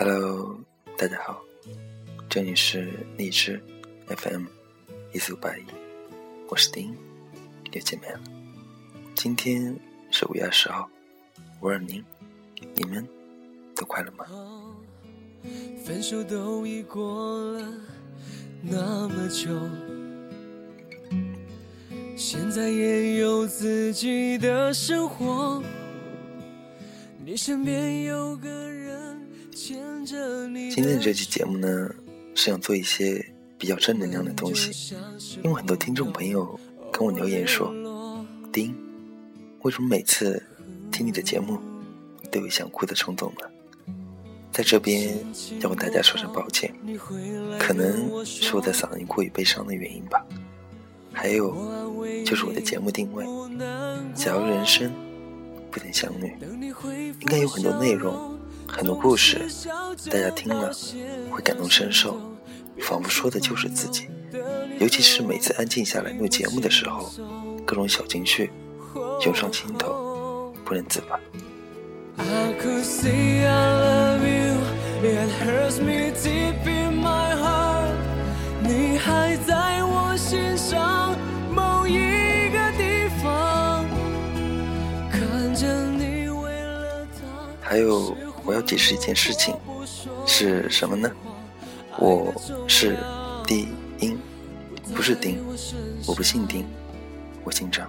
Hello，大家好，这里是荔枝 FM 一四五八一，我是丁，又见面了。今天是五月二十号，五二零，你们都快乐吗？分手都已过了那么久，现在也有自己的生活。你身边有个人。今天的这期节目呢，是想做一些比较正能量的东西，因为很多听众朋友跟我留言说：“丁，为什么每次听你的节目都有想哭的冲动呢？”在这边要跟大家说声抱歉，可能是我的嗓音过于悲伤的原因吧。还有就是我的节目定位，假如人生不能相遇，应该有很多内容、很多故事，大家听了会感同身受，仿佛说的就是自己。尤其是每次安静下来录节目的时候，各种小情绪涌上心头，不能自拔。I could say I love you, it hurts me deep in my heart。你还在我心上某一个地方，看着你为了他。还有，我要解释一件事情，是什么呢？我是丁英，不是丁，我不姓丁，我姓张。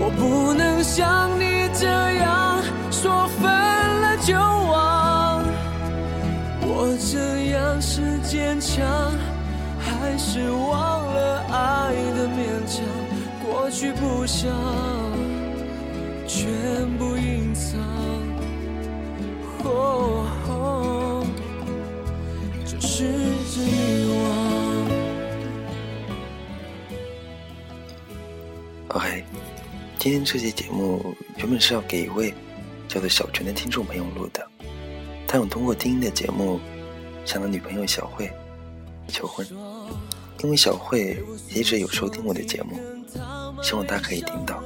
我不能像你这样不想全部隐藏。哦哦这是这欲望。OK，今天这期节目原本是要给一位叫做小泉的听众朋友录的，他想通过丁的节目向他女朋友小慧求婚，因为小慧一直有收听我的节目，希望他可以听到。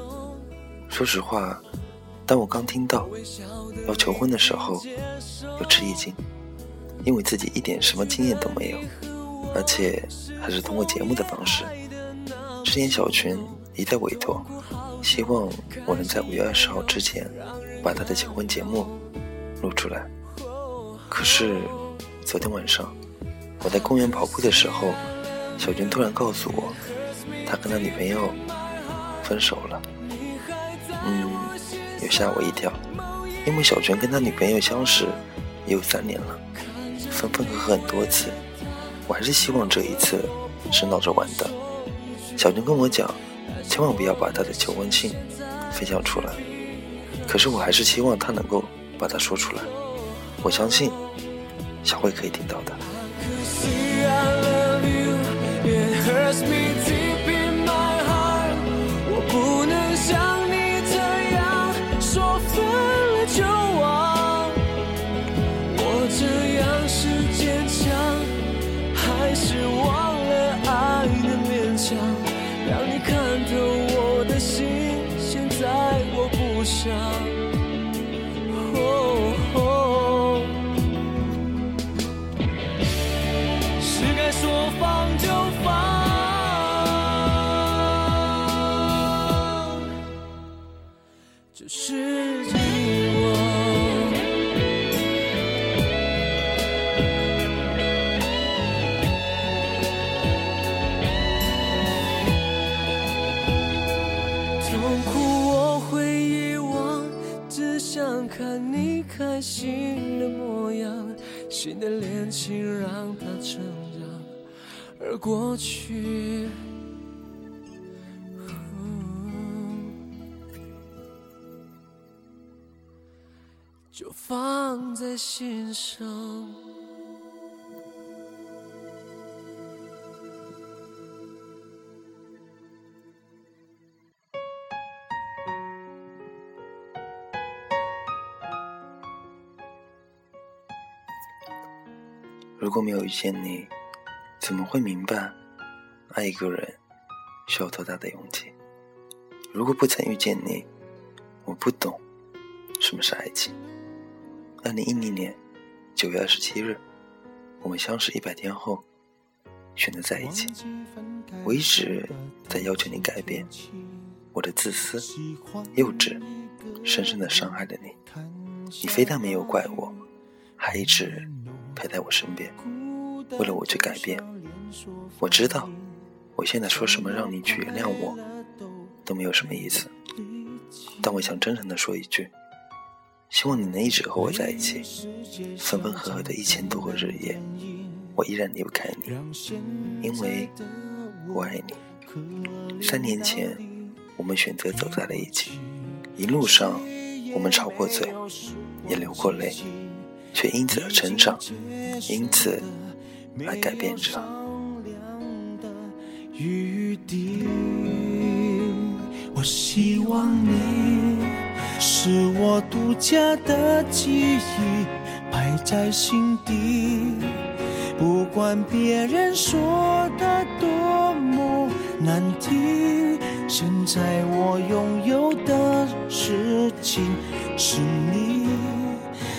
说实话，当我刚听到要求婚的时候，有吃一惊，因为自己一点什么经验都没有，而且还是通过节目的方式。之前小群一再委托，希望我能在五月二十号之前把他的求婚节目录出来。可是昨天晚上我在公园跑步的时候，小泉突然告诉我，他跟他女朋友分手了。嗯，也吓我一跳，因为小泉跟他女朋友相识也有三年了，分分合合很多次，我还是希望这一次是闹着玩的。小泉跟我讲，千万不要把他的求婚信分享出来。可是我还是希望他能够把它说出来。我相信小慧可以听到的。新的恋情让它成长，而过去，就放在心上。如果没有遇见你，怎么会明白，爱一个人需要多大的勇气？如果不曾遇见你，我不懂什么是爱情。二零一零年九月二十七日，我们相识一百天后，选择在一起。我一直在要求你改变，我的自私、幼稚，深深的伤害了你。你非但没有怪我，还一直陪在我身边，为了我去改变。我知道，我现在说什么让你去原谅我，都没有什么意思。但我想真诚的说一句，希望你能一直和我在一起，分分合合的一千多个日夜，我依然离不开你，因为我爱你。三年前，我们选择走在了一起，一路上我们吵过嘴，也流过泪，却因此而成长，因此而改变着。我希望你是我独家的记忆，摆在心底。不管别人说的多么难听，现在我拥有的事情是你，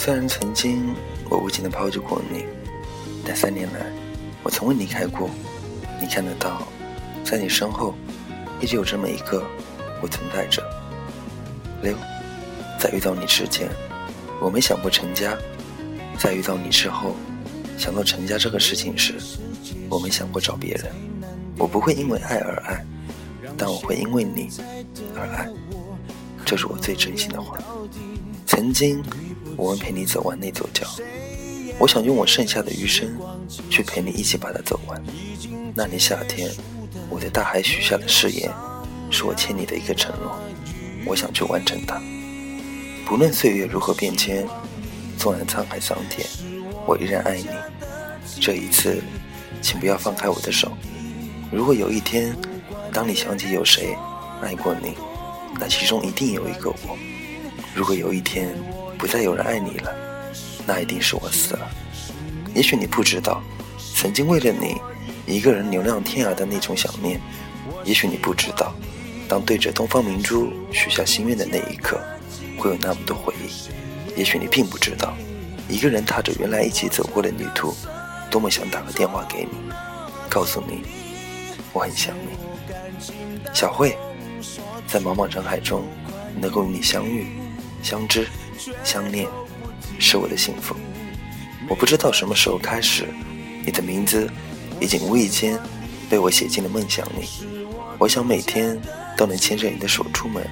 虽然曾经。我无情的抛弃过你，但三年来，我从未离开过。你看得到，在你身后，一直有这么一个我存在着。六，在遇到你之前，我没想过成家；在遇到你之后，想到成家这个事情时，我没想过找别人。我不会因为爱而爱，但我会因为你而爱。这是我最真心的话。曾经，我们陪你走完那座桥。我想用我剩下的余生，去陪你一起把它走完。那年夏天，我在大海许下的誓言，是我欠你的一个承诺。我想去完成它。不论岁月如何变迁，纵然沧海桑田，我依然爱你。这一次，请不要放开我的手。如果有一天，当你想起有谁爱过你，那其中一定有一个我。如果有一天，不再有人爱你了。那一定是我死了。也许你不知道，曾经为了你一个人流浪天涯的那种想念。也许你不知道，当对着东方明珠许下心愿的那一刻，会有那么多回忆。也许你并不知道，一个人踏着原来一起走过的旅途，多么想打个电话给你，告诉你我很想你。小慧，在茫茫人海中，能够与你相遇、相知、相恋。是我的幸福。我不知道什么时候开始，你的名字已经无意间被我写进了梦想里。我想每天都能牵着你的手出门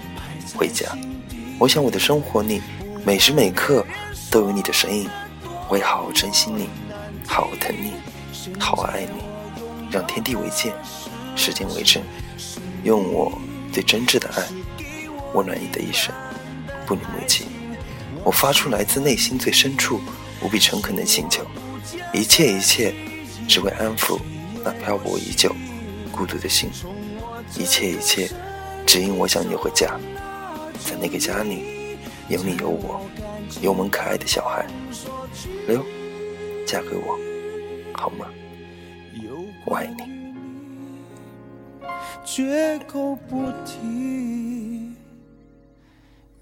回家。我想我的生活里每时每刻都有你的身影。我会好好珍惜你，好好疼你，好好爱你，让天地为鉴，时间为证，用我最真挚的爱温暖你的一生，不离不弃。我发出来自内心最深处、无比诚恳的请求，一切一切，只为安抚那漂泊已久、孤独的心。一切一切，只因我想你回家，在那个家里，有你有我，有我们可爱的小孩。六，嫁给我，好吗？我爱你。绝口不提。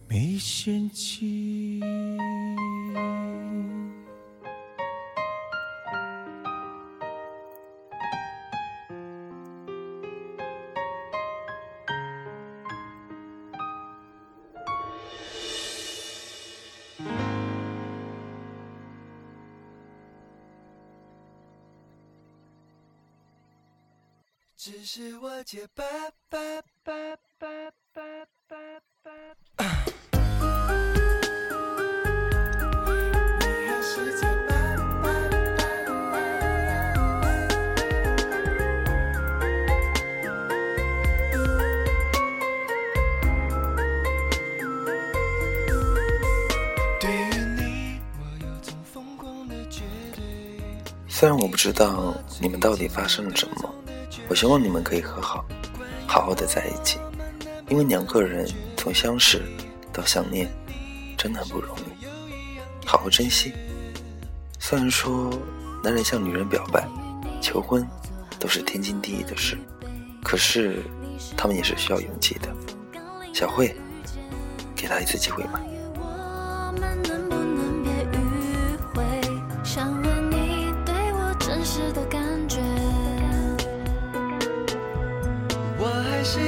没嫌弃。只是我结巴巴虽然我不知道你们到底发生了什么，我希望你们可以和好，好好的在一起，因为两个人从相识到相恋，真的很不容易，好好珍惜。虽然说男人向女人表白、求婚都是天经地义的事，可是他们也是需要勇气的。小慧，给他一次机会吧。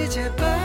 界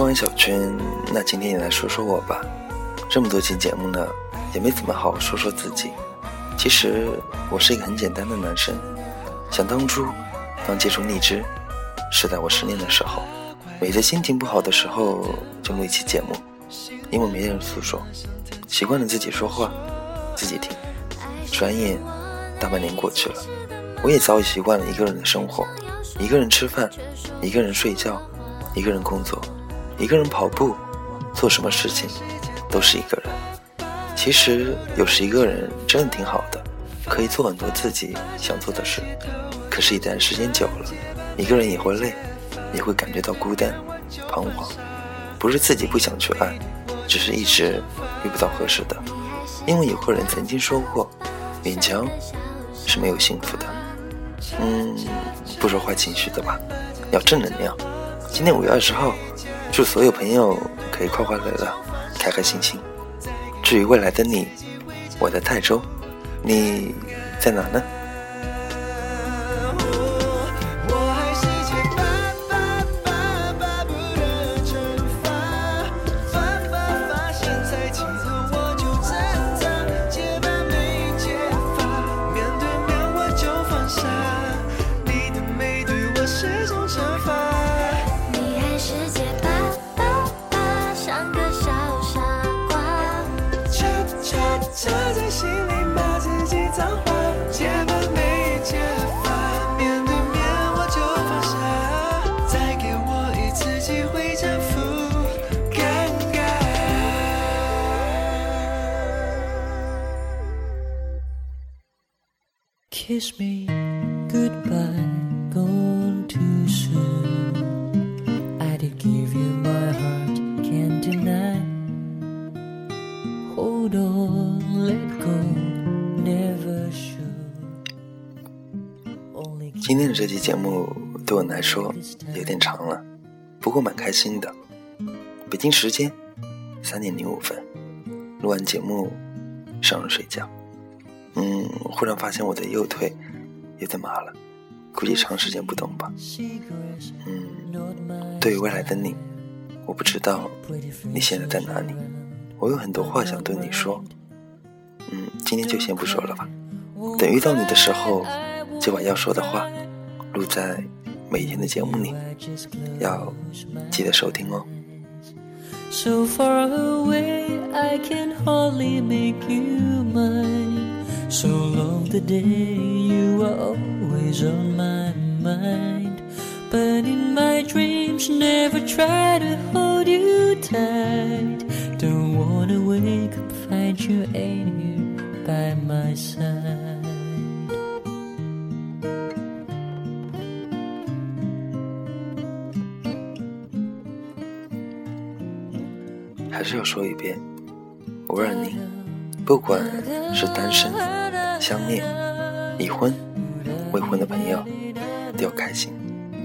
说完小圈，那今天也来说说我吧。这么多期节目呢，也没怎么好好说说自己。其实我是一个很简单的男生。想当初刚接触荔枝，是在我失恋的时候，每次心情不好的时候就录一期节目，因为没人诉说，习惯了自己说话，自己听。转眼大半年过去了，我也早已习惯了一个人的生活，一个人吃饭，一个人睡觉，一个人工作，一个人跑步，做什么事情都是一个人。其实有时一个人真的挺好的，可以做很多自己想做的事。可是，一旦时间久了，一个人也会累，也会感觉到孤单、彷徨。不是自己不想去爱，只是一直遇不到合适的。因为有个人曾经说过，勉强是没有幸福的。嗯，不说坏情绪的吧，要正能量。今天五月二十号，祝所有朋友可以快快乐乐、开开心心。至于未来的你，我在泰州，你在哪呢？心里骂自己脏话，结巴没结发，面对面我就放下，再给我一次机会征服尴尬。Kiss me goodbye, gone too soon. I did give you my heart, can't deny. Hold on, 今天的这期节目对我来说有点长了，不过蛮开心的。北京时间三点零五分，录完节目上了睡觉。嗯，忽然发现我的右腿有点麻了，估计长时间不动吧。嗯，对于未来的你，我不知道你现在在哪里，我有很多话想对你说。嗯，今天就先不说了吧，等遇到你的时候，就把要说的话录在每天的节目里，要记得收听哦。So far away, I can hardly make you mine. So long the day you are always on my mind. But in my dreams, never try to hold you tight. Don't wanna wake up, find you ain't here by my side. 还是要说一遍，我让你，不管是单身、相恋、已婚、未婚的朋友，都要开心、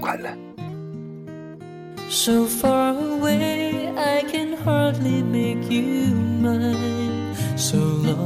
快乐。So far away, I can hardly make you mine. So long